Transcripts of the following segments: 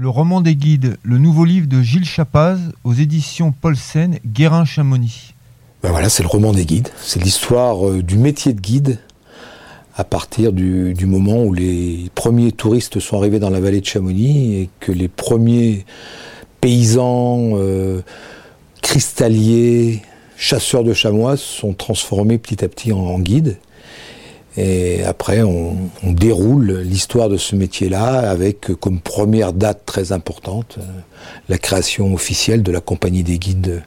Le roman des guides, le nouveau livre de Gilles Chapaz aux éditions Paulsen, Guérin-Chamonix. Ben voilà, c'est le roman des guides. C'est l'histoire euh, du métier de guide à partir du, moment où les premiers touristes sont arrivés dans la vallée de Chamonix et que les premiers paysans euh, cristalliers, chasseurs de chamois sont transformés petit à petit en guides. Et après, on, déroule l'histoire de ce métier-là avec comme première date très importante euh, la création officielle de la compagnie des guides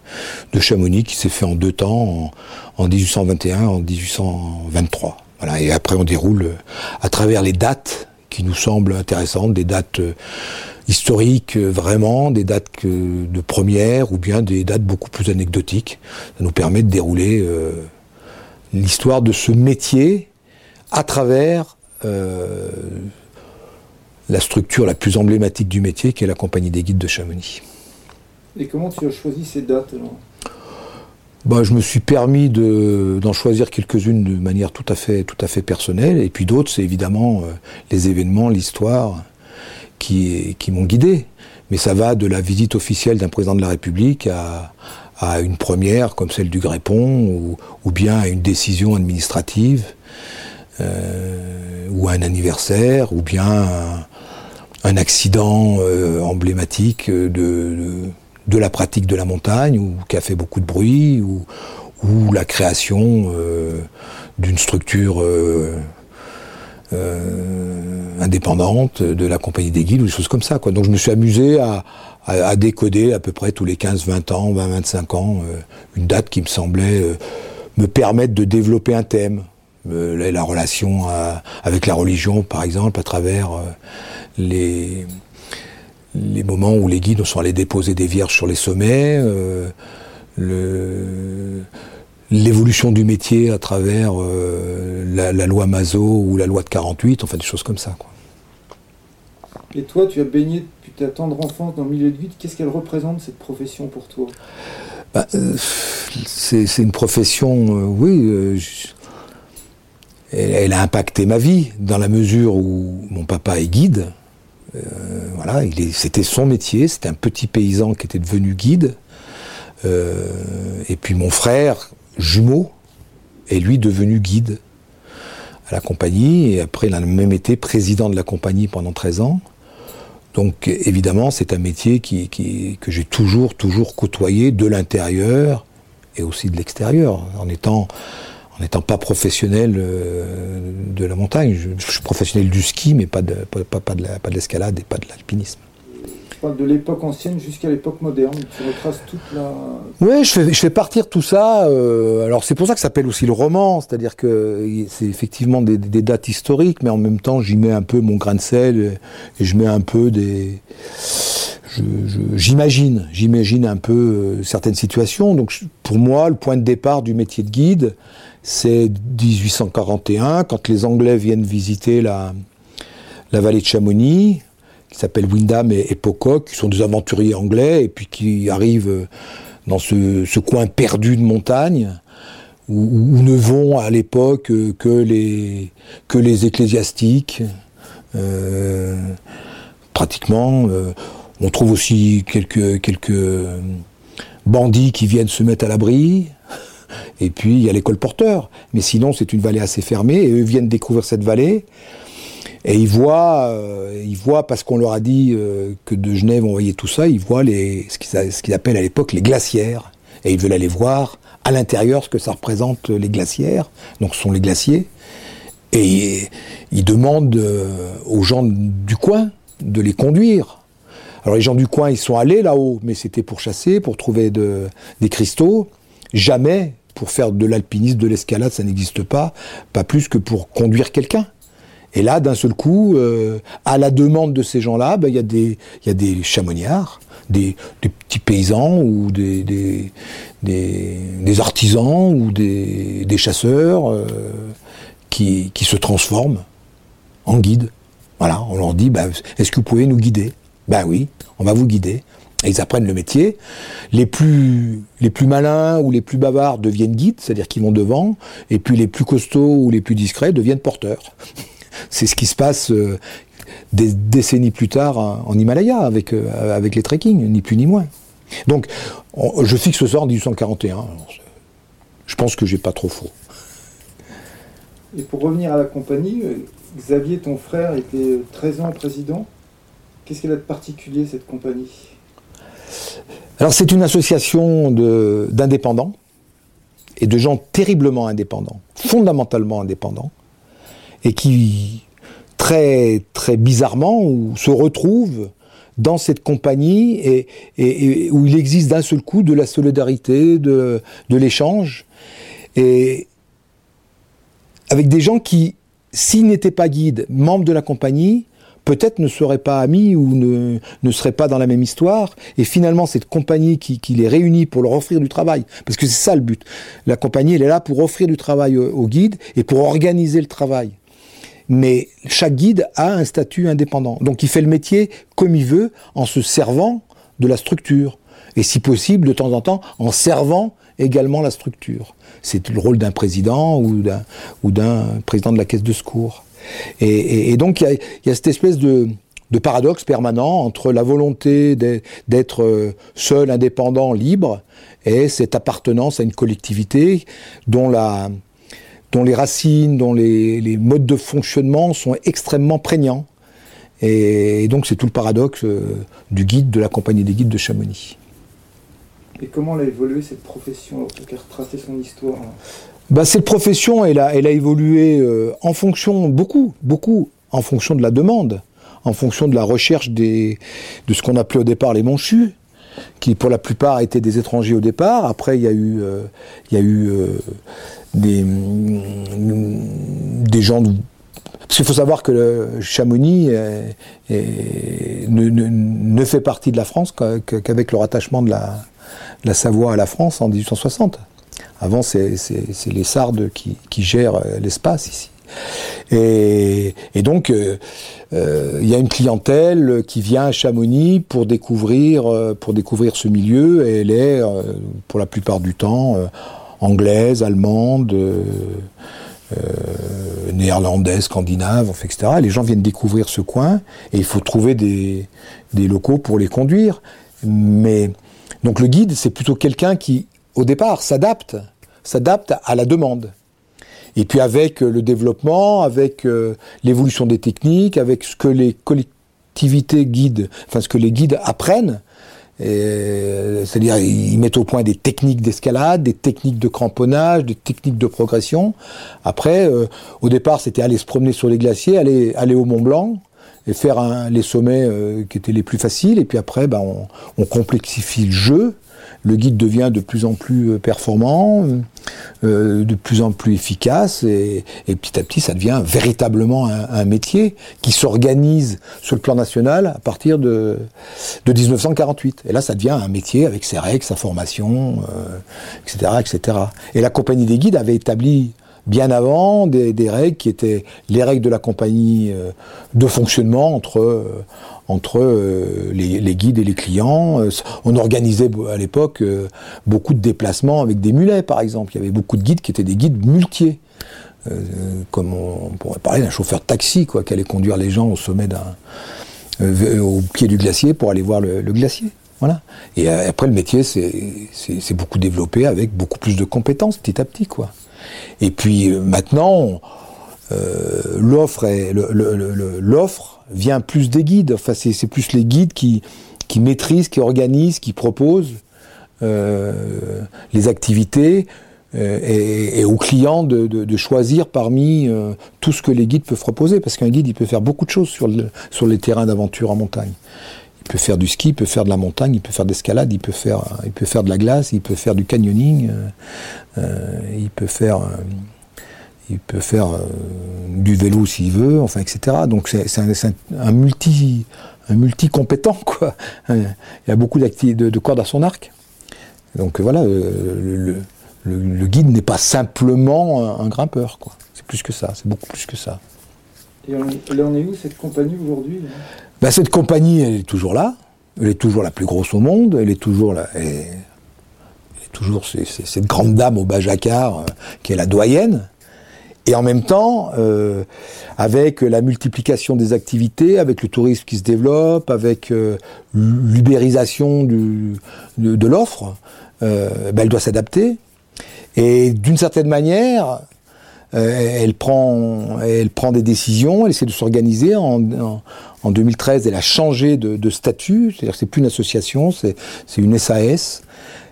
de Chamonix qui s'est fait en deux temps, en, 1821 en 1823. Voilà. Et après, on déroule euh, à travers les dates qui nous semblent intéressantes, des dates euh, historiques vraiment, des dates de première ou bien des dates beaucoup plus anecdotiques. Ça nous permet de dérouler l'histoire de ce métier à travers euh, la structure la plus emblématique du métier, qui est la Compagnie des guides de Chamonix. Et comment tu as choisi ces dates bah, je me suis permis d'en choisir quelques-unes de manière tout à fait, tout à fait personnelle, et puis d'autres, c'est évidemment euh, les événements, l'histoire qui, qui m'ont guidé. Mais ça va de la visite officielle d'un président de la République à, à une première comme celle du Grépon, ou, ou bien à une décision administrative. Euh, ou un anniversaire, ou bien un, accident euh, emblématique de, de, la pratique de la montagne, ou qui a fait beaucoup de bruit, ou, ou la création euh, d'une structure indépendante de la compagnie des guides, ou des choses comme ça. Quoi. Donc je me suis amusé à, à, décoder à peu près tous les 15-20 ans, 20-25 ans, une date qui me semblait me permettre de développer un thème. Euh, la relation euh, avec la religion, par exemple, à travers euh, les, les moments où les guides sont allés déposer des vierges sur les sommets, l'évolution du métier à travers la, loi Mazo ou la loi de 48, enfin des choses comme ça. Quoi. Et toi, tu as baigné depuis ta tendre enfance dans le milieu de guide. Qu'est-ce qu'elle représente cette profession pour toi? Bah, C'est une profession, oui elle, a impacté ma vie dans la mesure où mon papa est guide. Euh, voilà, c'était son métier, c'était un petit paysan qui était devenu guide. Euh, et puis mon frère, jumeau, est lui devenu guide à la compagnie. Et après, il a même été président de la compagnie pendant 13 ans. Donc évidemment, c'est un métier que j'ai toujours, toujours côtoyé de l'intérieur et aussi de l'extérieur, en étant n'étant pas professionnel euh, de la montagne. Je, suis professionnel du ski, mais pas de, pas, pas, de l'escalade et pas de l'alpinisme. Tu parles de l'époque ancienne jusqu'à l'époque moderne. Tu retraces toute la. Oui, je fais, je fais partir tout ça. Euh, alors c'est pour ça que ça s'appelle aussi le roman, c'est-à-dire que c'est effectivement des, dates historiques, mais en même temps j'y mets un peu mon grain de sel et, je mets un peu des. J'imagine, j'imagine un peu euh, certaines situations. Donc pour moi, le point de départ du métier de guide, c'est 1841, quand les Anglais viennent visiter la, vallée de Chamonix, qui s'appelle Windham et, Pocock, qui sont des aventuriers anglais, et puis qui arrivent dans ce, coin perdu de montagne, où, ne vont à l'époque que les, que les ecclésiastiques. Euh, pratiquement. Euh, on trouve aussi quelques, quelques bandits qui viennent se mettre à l'abri. Et puis il y a l'école porteur. Mais sinon, c'est une vallée assez fermée. Et eux viennent découvrir cette vallée. Et ils voient, euh, ils voient parce qu'on leur a dit euh, que de Genève on voyait tout ça, ils voient les, ce qu'ils appellent à l'époque les glacières. Et ils veulent aller voir à l'intérieur ce que ça représente les glacières. Donc ce sont les glaciers. Et ils demandent euh, aux gens du coin de les conduire. Alors les gens du coin, ils sont allés là-haut, mais c'était pour chasser, pour trouver de, des cristaux. Jamais pour faire de l'alpinisme, de l'escalade, ça n'existe pas, pas plus que pour conduire quelqu'un. Et là, d'un seul coup, euh, à la demande de ces gens-là, ben, il y, a des, chamoniards, des, petits paysans ou des, artisans ou des, chasseurs euh, qui, qui, se transforment en guides. Voilà, on leur dit, ben, est-ce que vous pouvez nous guider? Ben oui, on va vous guider ils apprennent le métier. Les plus, malins ou les plus bavards deviennent guides, c'est-à-dire qu'ils vont devant, et puis les plus costauds ou les plus discrets deviennent porteurs. C'est ce qui se passe. Euh, des décennies plus tard en Himalaya avec, avec les trekking, ni plus ni moins. Donc, je fixe ça en 1841. je pense que j'ai pas trop faux. Et pour revenir à la compagnie, Xavier, ton frère, était 13 ans président? Qu'est-ce qu'elle a de particulier, cette compagnie? Alors, c'est une association d'indépendants et de gens terriblement indépendants, fondamentalement indépendants, et qui, très, très bizarrement, se retrouvent dans cette compagnie et, où il existe d'un seul coup de la solidarité, de, de l'échange, et avec des gens qui, s'ils n'étaient pas guides, membres de la compagnie, peut-être ne seraient pas amis ou ne, ne seraient pas dans la même histoire. Et finalement, cette compagnie qui, qui, les réunit pour leur offrir du travail, parce que c'est ça le but. La compagnie, elle est là pour offrir du travail aux, guides et pour organiser le travail. Mais chaque guide a un statut indépendant. Donc il fait le métier comme il veut en se servant de la structure. Et si possible, de temps en temps, en servant également la structure. C'est le rôle d'un président ou d'un président de la caisse de secours. Et, donc il y, a, cette espèce de, paradoxe permanent entre la volonté d'être euh, seul, indépendant, libre, et cette appartenance à une collectivité dont, la, dont les racines, dont les, modes de fonctionnement sont extrêmement prégnants. Et, donc c'est tout le paradoxe euh, du guide de la compagnie des guides de Chamonix. Et comment elle a évolué cette profession, pour retracer son histoire? Bah, Cette profession, elle a, elle a évolué euh, en fonction, beaucoup, beaucoup, en fonction de la demande, en fonction de la recherche des, de ce qu'on appelait au départ les monchus, qui pour la plupart étaient des étrangers au départ. Après, il y a eu, euh, euh, des, des gens parce qu'il faut savoir que le Chamonix ne, fait partie de la France qu'avec le rattachement de la Savoie à la France en 1860. Avant, c'est les Sardes qui, gèrent euh, l'espace ici. Et, donc, euh, euh, il y a une clientèle qui vient à Chamonix pour découvrir, pour découvrir ce milieu, et elle est, pour la plupart du temps, anglaise, allemande, néerlandaise, scandinave, etc. les gens viennent découvrir ce coin, et il faut trouver des, des locaux pour les conduire. Mais donc le guide, c'est plutôt quelqu'un qui, au départ, s'adapte, s'adapte à la demande. Et puis avec euh, le développement, avec euh, l'évolution des techniques, avec ce que les collectivités guident, enfin ce que les guides apprennent, euh, c'est-à-dire ils mettent au point des techniques d'escalade, des techniques de cramponnage, des techniques de progression. Après, au départ, c'était aller se promener sur les glaciers, aller, au Mont Blanc et faire les sommets euh, qui étaient les plus faciles. Et puis après, ben, on, complexifie le jeu. Le guide devient de plus en plus euh, performant, euh, de plus en plus efficace, et, petit à petit, ça devient véritablement un, métier qui s'organise sur le plan national à partir de, de 1948. Et là, ça devient un métier avec ses règles, sa formation, etc., etc. Et la compagnie des guides avait établi bien avant des, règles qui étaient les règles de la compagnie euh, de fonctionnement entre, euh, entre euh, les, guides et les clients. On organisait à l'époque beaucoup de déplacements avec des mulets, par exemple. Il y avait beaucoup de guides qui étaient des guides muletiers. comme on, pourrait parler d'un chauffeur de taxi, quoi, qui allait conduire les gens au sommet d'un, au pied du glacier pour aller voir le, glacier. Voilà. Et après, le métier c'est beaucoup développé avec beaucoup plus de compétences petit à petit, quoi. Et puis euh, maintenant, euh, l'offre vient plus des guides. Enfin, c'est plus les guides qui, maîtrisent, qui organisent, qui proposent euh, les activités et, aux clients de, choisir parmi tout ce que les guides peuvent proposer. Parce qu'un guide, il peut faire beaucoup de choses sur les terrains d'aventure en montagne. Il peut faire du ski, il peut faire de la montagne, il peut faire d'escalade, il peut faire, il peut faire de la glace, il peut faire du canyoning, euh, euh, il peut faire, euh, il peut faire du vélo s'il veut, enfin, etc. Donc c'est un, multi, un multi compétent quoi. Il a beaucoup de, de cordes à son arc. Donc voilà, le, guide n'est pas simplement un, grimpeur quoi. C'est plus que ça, c'est beaucoup plus que ça. Et on, on est où cette compagnie aujourd'hui ben, cette compagnie, elle est toujours là. Elle est toujours la plus grosse au monde. Elle est toujours là. Elle est, toujours cette grande dame au bas jacquard euh, qui est la doyenne. et en même temps, euh, avec la multiplication des activités, avec le tourisme qui se développe, avec euh, l'ubérisation de, de l'offre, ben elle doit s'adapter. Et d'une certaine manière, elle, prend, elle prend des décisions, elle essaie de s'organiser. En, en, en, 2013, elle a changé de, statut, c'est-à-dire que c'est plus une association, c'est une SAS.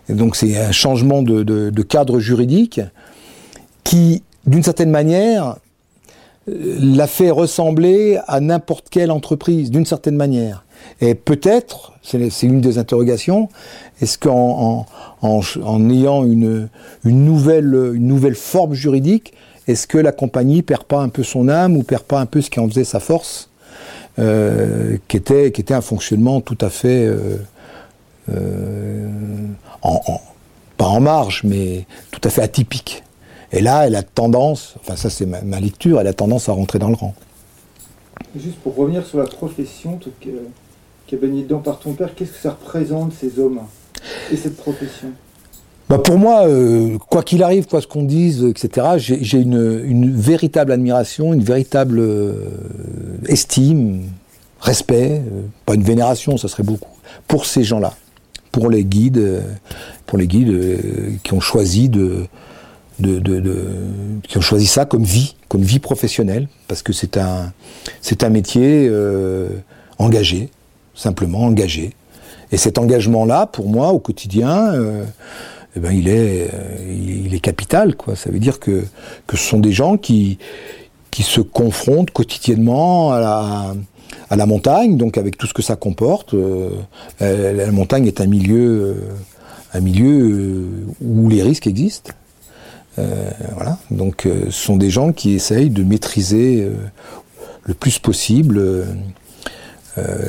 Donc c'est un changement de cadre juridique qui d'une certaine manière, euh, l'a fait ressembler à n'importe quelle entreprise, d'une certaine manière. Et peut-être, c'est une des interrogations, est-ce qu'en en, ayant une, une, nouvelle, une nouvelle forme juridique, est-ce que la compagnie perd pas un peu son âme ou perd pas un peu ce qui en faisait sa force, euh, qui, était, un fonctionnement tout à fait, euh, euh pas en marge, mais tout à fait atypique. Et là, elle a tendance, enfin ça c'est ma, lecture, elle a tendance à rentrer dans le rang. Juste pour revenir sur la profession qui a baigné dedans par ton père, qu'est-ce que ça représente ces hommes et cette profession? Bah pour moi, euh, quoi qu'il arrive, quoi ce qu'on dise, etc., j'ai une, une, véritable admiration, une véritable euh, estime, respect, euh, pas une vénération, ça serait beaucoup, pour ces gens-là, pour les guides, pour les guides qui ont choisi de, de, de, de, qui ont choisi ça comme vie, comme vie professionnelle, parce que c'est un, c'est un métier euh, engagé, simplement engagé. Et cet engagement-là, pour moi, au quotidien, euh, eh ben, il est, euh, il est capital, quoi. Ça veut dire que, que ce sont des gens qui, qui se confrontent quotidiennement à la, à la montagne, donc avec tout ce que ça comporte. Euh, la montagne est un milieu, un milieu où les risques existent. Euh, voilà. Donc, euh, ce sont des gens qui essayent de maîtriser euh, le plus possible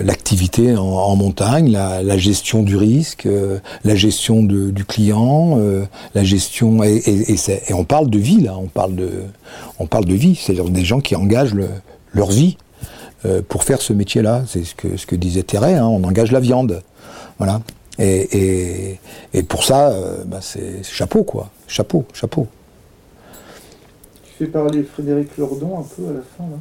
l'activité en, montagne, la, gestion du risque, la gestion du client, la gestion et, et, on parle de vie là, on parle de, on parle de vie, c'est-à-dire des gens qui engagent leur vie pour faire ce métier-là. C'est ce que ce que disait Thérèse, hein, on engage la viande, voilà. Et, pour ça, bah, c'est chapeau quoi, chapeau, chapeau fais parler Frédéric Lordon un peu à la fin là?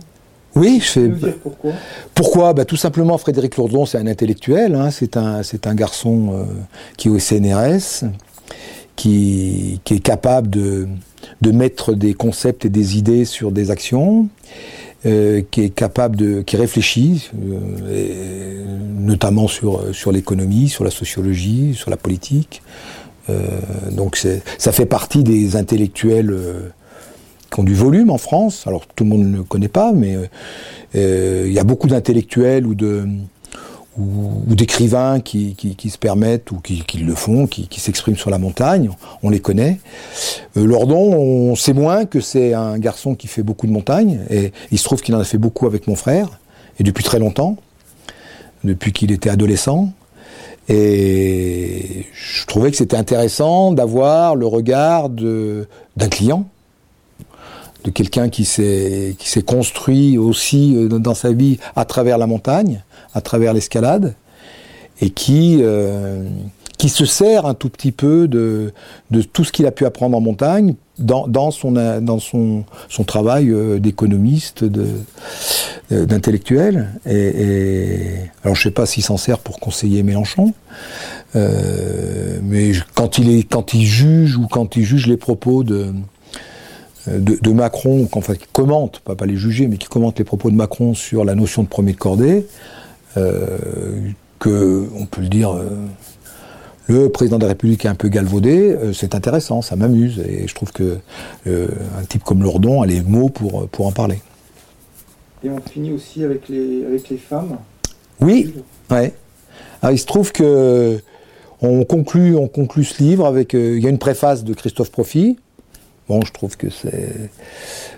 Oui, je fais. dire pourquoi? Pourquoi? Bah, Tout simplement, Frédéric Lourdon, c'est un intellectuel, hein, c'est un, un garçon euh, qui est au CNRS, qui, qui est capable de, de, mettre des concepts et des idées sur des actions, euh, qui est capable de. qui réfléchit, euh, notamment sur, sur l'économie, sur la sociologie, sur la politique. donc ça fait partie des intellectuels qui ont du volume en France. Alors tout le monde ne le connaît pas, mais euh, euh, il y a beaucoup d'intellectuels ou d'écrivains qui, se permettent ou qui, qui le font, qui, s'expriment sur la montagne. On les connaît. Euh, Lordon, on sait moins que c'est un garçon qui fait beaucoup de montagne et il se trouve qu'il en a fait beaucoup avec mon frère et depuis très longtemps, depuis qu'il était adolescent. Et je trouvais que c'était intéressant d'avoir le regard d'un client de quelqu'un qui s'est qui s'est construit aussi euh, dans sa vie à travers la montagne, à travers l'escalade, et qui euh, qui se sert un tout petit peu de de tout ce qu'il a pu apprendre en montagne dans, dans son dans son son travail euh, d'économiste, d'intellectuel. Et, alors je sais pas s'il s'en sert pour conseiller Mélenchon, mais quand il est quand il juge ou quand il juge les propos de de, Macron, enfin, qui commente, pas, pas les juger, mais qui commente les propos de Macron sur la notion de premier de cordée, euh, que, on peut le dire, euh, le président de la République est un peu galvaudé, euh, c'est intéressant, ça m'amuse, et je trouve que un type comme Lourdon a les mots pour, pour en parler. Et on finit aussi avec les, avec les femmes. Oui, ouais. Alors, il se trouve que on conclut, on conclut ce livre avec, il y a une préface de Christophe Profit, Bon, je trouve que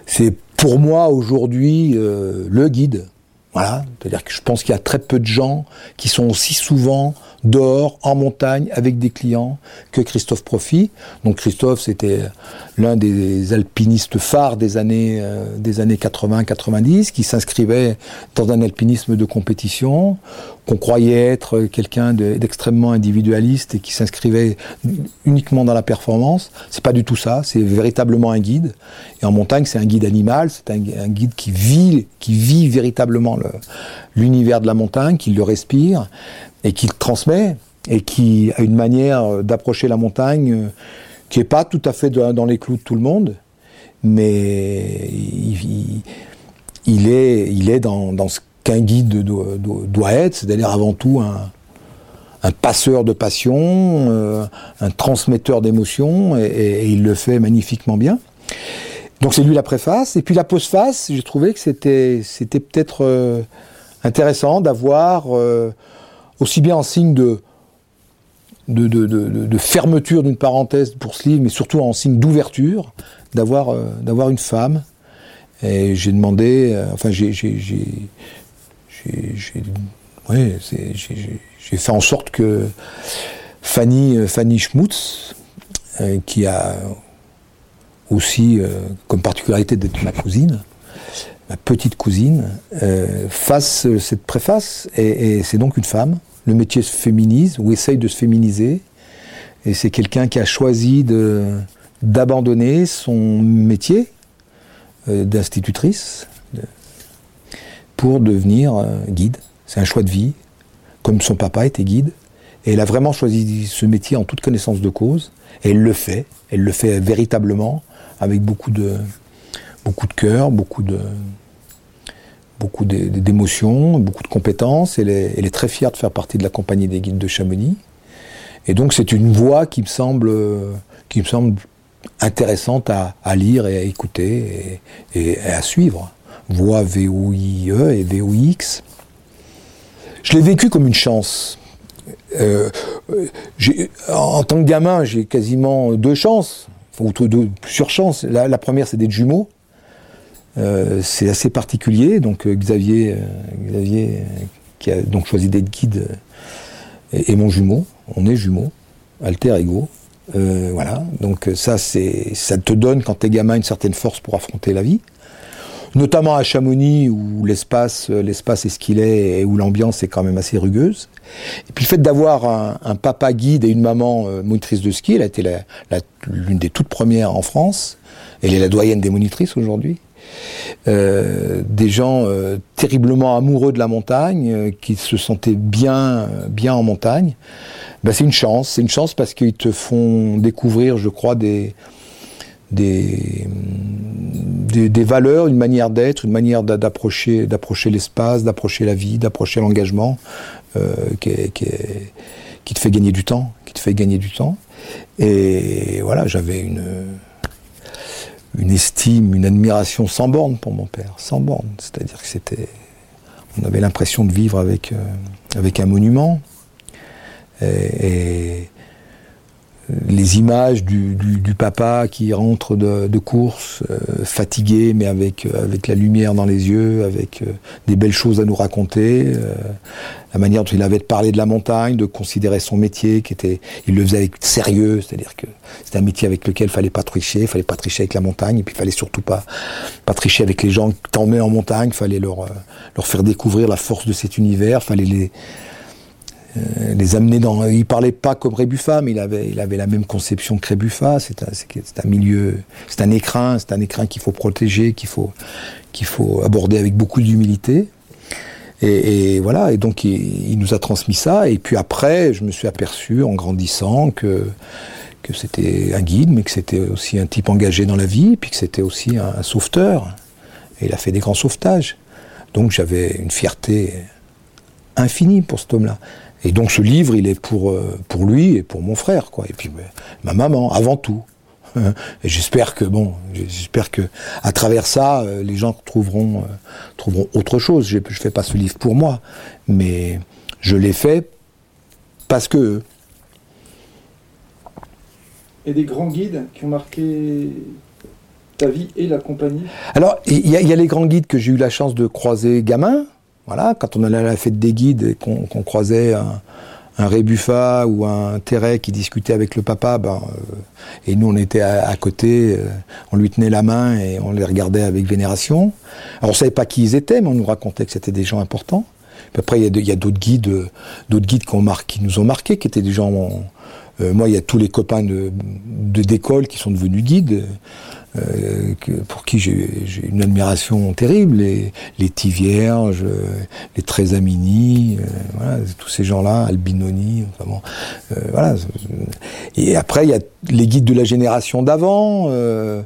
c'est, pour moi aujourd'hui euh, le guide. Voilà, c'est-à-dire que je pense qu'il y a très peu de gens qui sont aussi souvent dehors, en montagne, avec des clients, que Christophe Profit. Donc Christophe, c'était l'un des alpinistes phares des années, euh, des années 80-90, qui s'inscrivait dans un alpinisme de compétition, qu'on croyait être quelqu'un d'extrêmement individualiste et qui s'inscrivait uniquement dans la performance. C'est pas du tout ça. C'est véritablement un guide. Et en montagne, c'est un guide animal. C'est un, guide qui vit, qui vit véritablement l'univers de la montagne, qui le respire et qui le transmet et qui a une manière d'approcher la montagne euh, qui est pas tout à fait dans les clous de tout le monde, mais il, est, il est dans, dans ce qu'un guide doit, être, c'est-à-dire avant tout un, passeur de passion, euh, un transmetteur d'émotions, et, il le fait magnifiquement bien. Donc c'est lui la préface, et puis la postface, j'ai trouvé que c'était, c'était peut-être euh, intéressant d'avoir, euh, aussi bien en signe de, de, de, de fermeture d'une parenthèse pour ce livre, mais surtout en signe d'ouverture, d'avoir, d'avoir une femme. Et j'ai demandé, enfin j'ai, j'ai fait en sorte que Fanny, euh, Fanny Schmutz, euh, qui a aussi euh, comme particularité d'être ma cousine, ma petite cousine, fasse cette préface. Et, c'est donc une femme. Le métier se féminise ou essaye de se féminiser. Et c'est quelqu'un qui a choisi d'abandonner son métier d'institutrice pour devenir euh, guide. C'est un choix de vie, comme son papa était guide. Elle a vraiment choisi ce métier en toute connaissance de cause. Et elle le fait. Elle le fait véritablement, avec beaucoup de, beaucoup de cœur, beaucoup de, beaucoup d'émotions, beaucoup de compétences. Elle est, elle est, très fière de faire partie de la compagnie des guides de Chamonix. Et donc c'est une voix qui me semble, qui me semble intéressante à, lire et à écouter et à suivre voix V-O-I-E et V-O-I-X. Je l'ai vécu comme une chance. Euh, en tant que gamin, j'ai quasiment deux chances, ou deux, plusieurs chances. La, première, c'est d'être jumeaux. Euh, c'est assez particulier. Donc euh, Xavier, qui a donc choisi d'être guide, et, mon jumeau. On est jumeaux, alter ego. voilà. Donc ça, ça te donne quand t'es gamin une certaine force pour affronter la vie notamment à Chamonix où l'espace l'espace est ce qu'il est et où l'ambiance est quand même assez rugueuse. Et puis le fait d'avoir un, papa guide et une maman euh, monitrice de ski, elle a été l'une des toutes premières en France. Elle est la doyenne des monitrices aujourd'hui. Euh, des gens euh, terriblement amoureux de la montagne, qui se sentaient bien, bien en montagne. Ben, c'est une chance, c'est une chance parce qu'ils te font découvrir, je crois, des, des, des, valeurs, une manière d'être, une manière d'approcher, d'approcher l'espace, d'approcher la vie, d'approcher l'engagement, euh, qui, te fait gagner du temps, qui te fait gagner du temps. Et voilà, j'avais une, une estime, une admiration sans borne pour mon père, sans borne. C'est-à-dire que c'était, on avait l'impression de vivre avec, euh, avec un monument. et les images du, papa qui rentre de, course, euh, fatigué, mais avec, euh, avec la lumière dans les yeux, avec euh, des belles choses à nous raconter, la manière dont il avait de parler de la montagne, de considérer son métier, qui était, il le faisait avec sérieux, c'est-à-dire que c'était un métier avec lequel il fallait pas tricher, il fallait pas tricher avec la montagne, et puis il fallait surtout pas, pas tricher avec les gens qui t'emmenaient en montagne, il fallait leur, leur faire découvrir la force de cet univers, il fallait les, euh, les amener dans. Il parlait pas comme Rébuffat, mais il avait, il avait la même conception que Rébuffat. C'est un, milieu, c'est un écrin, c'est un écrin qu'il faut protéger, qu'il faut, qu'il faut aborder avec beaucoup d'humilité. Et, voilà. Et donc il, il, nous a transmis ça. Et puis après, je me suis aperçu en grandissant que que c'était un guide, mais que c'était aussi un type engagé dans la vie, puis que c'était aussi un, un sauveteur. Et il a fait des grands sauvetages. Donc j'avais une fierté infinie pour cet homme-là. Et donc ce livre, il est pour, euh, pour lui et pour mon frère, quoi. Et puis ma maman, avant tout. Et j'espère que bon, j'espère que à travers ça, euh, les gens trouveront euh, trouveront autre chose. Je, je fais pas ce livre pour moi, mais je l'ai fait parce que. Et des grands guides qui ont marqué ta vie et la compagnie? Alors il y, y, a les grands guides que j'ai eu la chance de croiser gamin. Quand on allait à la fête des guides et qu'on croisait un, un Rébuffat ou un Terret qui discutait avec le papa, ben, euh, et nous on était à, côté, euh, on lui tenait la main et on les regardait avec vénération. Alors on savait pas qui ils étaient, mais on nous racontait que c'était des gens importants. après, il y a d'autres guides, d'autres guides qui nous ont marqués, qui étaient des gens. Moi, il y a tous les copains de d'école qui sont devenus guides. Euh, pour qui j'ai une admiration terrible, les, les Tivierges, les Trésamini, euh, voilà, tous ces gens-là, Albinoni, enfin bon, euh, voilà. Et après, il y a les guides de la génération d'avant, les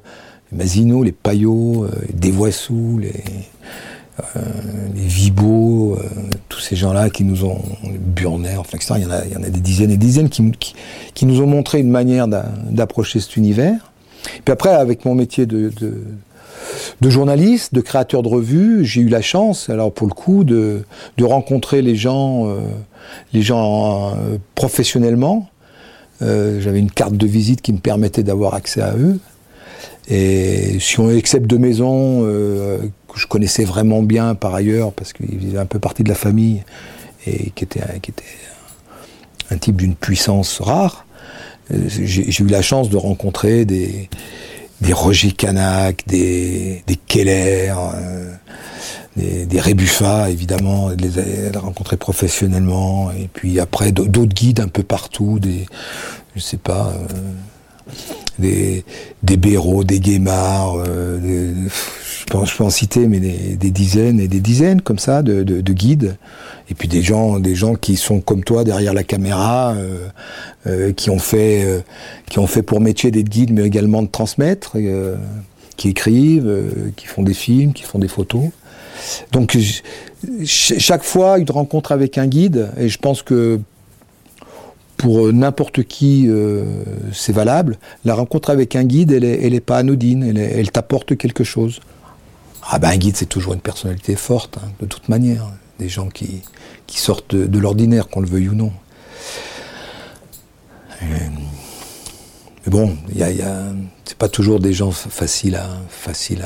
Masino, les Payot, les Desvoissous, les, les Vibo, tous ces gens-là qui nous ont, Burner, enfin, etc. Il y, en a, il y en a des dizaines et des dizaines qui, nous ont montré une manière d'approcher cet univers. Puis après, avec mon métier de, journaliste, de créateur de revue, j'ai eu la chance, alors pour le coup, de, rencontrer les gens, euh, les gens euh, professionnellement. Euh, j'avais une carte de visite qui me permettait d'avoir accès à eux. Et si on accepte de maisons que je connaissais vraiment bien par ailleurs, parce qu'ils faisaient un peu partie de la famille, et qui était, qui était un type d'une puissance rare, j'ai eu la chance de rencontrer des, des Roger Canac, des, des Keller, euh, des, des évidemment, de les, rencontrer professionnellement, et puis après d'autres guides un peu partout, des, je sais pas, euh, des, des Béraud, des Guémard, euh, je, peux, je, peux, en citer, mais des, des, dizaines et des dizaines comme ça de, de, de, guides, et puis des gens, des gens qui sont comme toi derrière la caméra, euh, euh, qui ont fait, euh, qui ont fait pour métier d'être guide, mais également de transmettre, euh, qui écrivent, qui font des films, qui font des photos. Donc chaque fois une rencontre avec un guide, et je pense que pour n'importe qui c'est valable, la rencontre avec un guide, elle est, elle est pas anodine, elle, t'apporte quelque chose. Ah ben un guide c'est toujours une personnalité forte, hein, de toute manière, des gens qui, sortent de, l'ordinaire, qu'on le veuille ou non. Euh, mais bon, y a, y a, c'est pas toujours des gens faciles à, faciles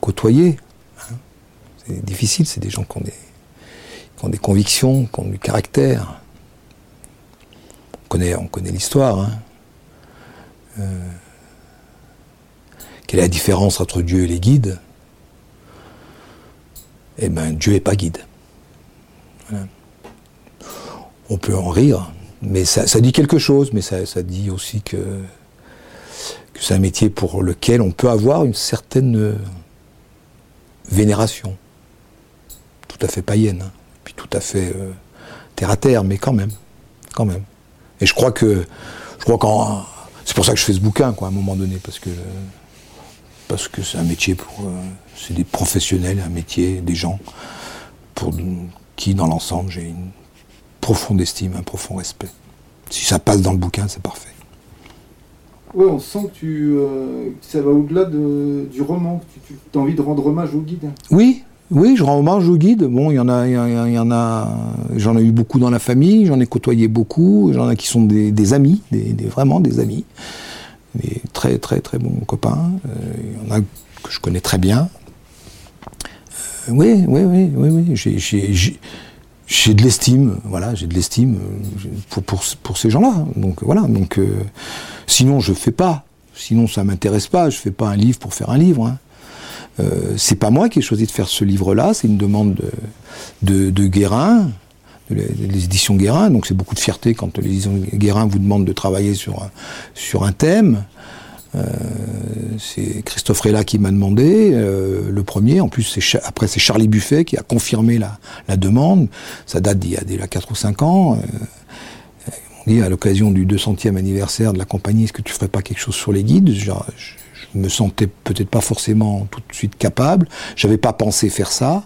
côtoyer. Hein. C'est difficile, c'est des gens qui ont des, qui ont des convictions, qui ont du caractère. On connaît, on connaît l'histoire. Hein. Euh, quelle est la différence entre Dieu et les guides? Eh bien, Dieu n'est pas guide. On peut en rire, mais ça, dit quelque chose, mais ça, dit aussi que, que c'est un métier pour lequel on peut avoir une certaine vénération, tout à fait païenne, hein, puis tout à fait euh, terre à terre, mais quand même, quand même. Et je crois que, je crois qu'en, c'est pour ça que je fais ce bouquin, quoi, à un moment donné, parce que parce que c'est un métier pour, euh, c'est des professionnels, un métier, des gens pour qui, dans l'ensemble, j'ai une profonde estime, un profond respect. Si ça passe dans le bouquin, c'est parfait. Oui, on sent que tu, euh, ça va au-delà de, du roman, que tu, tu as envie de rendre hommage au guide. Oui, oui, je rends hommage au guide. Bon, il y en a, j'en ai eu beaucoup dans la famille, j'en ai côtoyé beaucoup, j'en ai qui sont des, amis, des, vraiment des amis, des très très très bons copains. Euh, il y en a que je connais très bien. Euh, oui, oui, oui, oui, oui. J'ai de l'estime, voilà, j'ai de l'estime euh, pour, ces gens-là. Donc voilà, euh, sinon je fais pas, sinon ça m'intéresse pas. Je fais pas un livre pour faire un livre. Hein. Euh, c'est pas moi qui ai choisi de faire ce livre-là, c'est une demande de, Guérin, de les, éditions Guérin. Donc c'est beaucoup de fierté quand les éditions Guérin vous demandent de travailler sur sur un thème. Euh, c'est Christophe Rella qui m'a demandé euh, le premier. En plus, après c'est Charlie Buffet qui a confirmé la, demande. Ça date d'il y a déjà 4 ou 5 ans. On dit à l'occasion du 200e anniversaire de la compagnie, est-ce que tu ferais pas quelque chose sur les guides? Me sentais peut-être pas forcément tout de suite capable. J'avais pas pensé faire ça.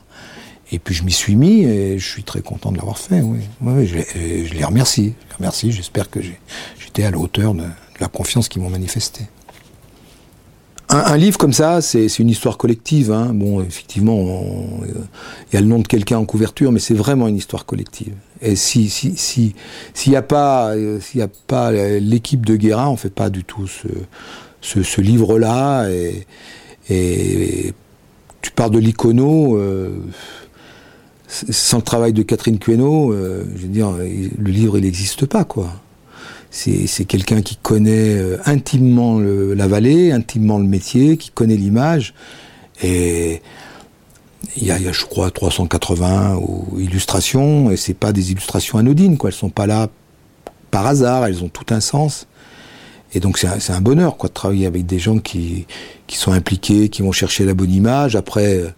Et puis je m'y suis mis et je suis très content de l'avoir fait. Oui, je, les remercie. Je les remercie. J'espère que j'étais à la hauteur de, la confiance qu'ils m'ont manifestée. Un, livre comme ça, c'est une histoire collective. Hein. Bon, effectivement, il y a le nom de quelqu'un en couverture, mais c'est vraiment une histoire collective. Et si si si s'il n'y a pas euh, a pas l'équipe de Guérin, on fait pas du tout ce ce, livre-là. Et, tu pars de l'icono. Euh, sans le travail de Catherine Queneau, euh, je veux dire, le livre il n'existe pas quoi c'est quelqu'un qui connaît euh, intimement la vallée, intimement le métier, qui connaît l'image. Et il y, a, je crois, 380 illustrations, et c'est pas des illustrations anodines, quoi. Elles sont pas là par hasard, elles ont tout un sens. Et donc c'est un, bonheur, quoi, de travailler avec des gens qui, qui sont impliqués, qui vont chercher la bonne image. Après, euh,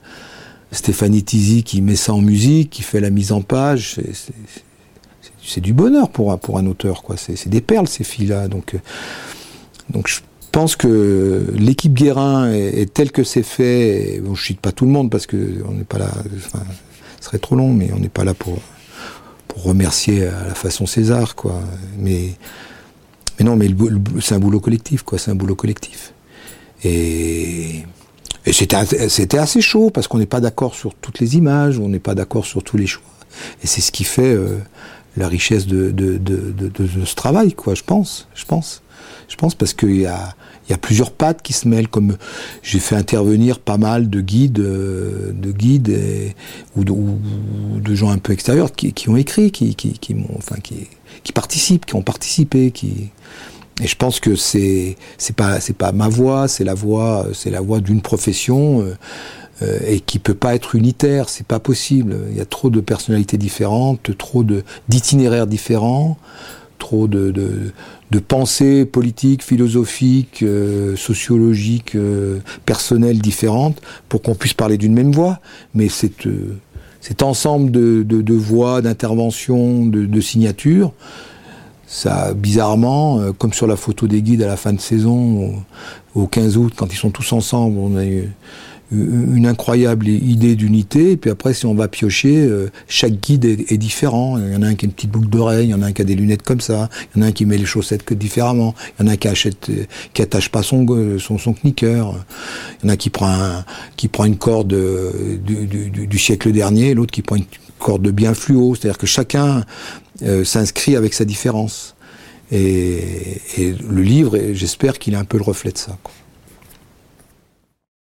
Stéphanie Tizi qui met ça en musique, qui fait la mise en page, c'est du bonheur pour, pour un auteur, quoi. C'est des perles, ces filles-là. Donc, euh, donc je pense que l'équipe Guérin est, telle que c'est fait. Bon, je cite pas tout le monde parce que on n'est pas là. Enfin, ce serait trop long, mais on n'est pas là pour pour remercier à la façon César, quoi. Mais mais non, mais c'est un boulot collectif, quoi. C'est un boulot collectif. Et c'était assez chaud parce qu'on n'est pas d'accord sur toutes les images, on n'est pas d'accord sur tous les choix. Et c'est ce qui fait euh, la richesse de ce travail, quoi. Je pense, je pense, je pense parce qu'il y a plusieurs pattes qui se mêlent. Comme j'ai fait intervenir pas mal de guides, euh, de guides ou, de, gens un peu extérieurs qui, ont écrit, qui, qui, enfin, qui, qui participent, qui ont participé, qui et je pense que c'est c'est pas c'est pas ma voix, c'est la voix c'est la voix d'une profession euh, euh, et qui peut pas être unitaire, c'est pas possible. Il y a trop de personnalités différentes, trop de d'itinéraires différents, trop de, de, de pensées politiques, philosophiques, euh, sociologiques, euh, personnelles différentes pour qu'on puisse parler d'une même voix. Mais cet, euh, cet ensemble de, de, de voix, d'interventions, de, de, signatures, ça, bizarrement, comme sur la photo des guides à la fin de saison, au, au 15 août, quand ils sont tous ensemble, on a eu une incroyable idée d'unité. Et puis après, si on va piocher, euh, chaque guide est, différent. Il y en a un qui a une petite boucle d'oreille, il y en a un qui a des lunettes comme ça, il y en a un qui met les chaussettes que différemment, il y en a un qui achète, euh, qui attache pas son son, son knicker, il y en a qui prend un, qui prend une corde euh, du, siècle dernier, l'autre qui prend une corde de bien fluo. C'est-à-dire que chacun s'inscrit avec sa différence. Et, le livre, j'espère qu'il est un peu le reflet de ça.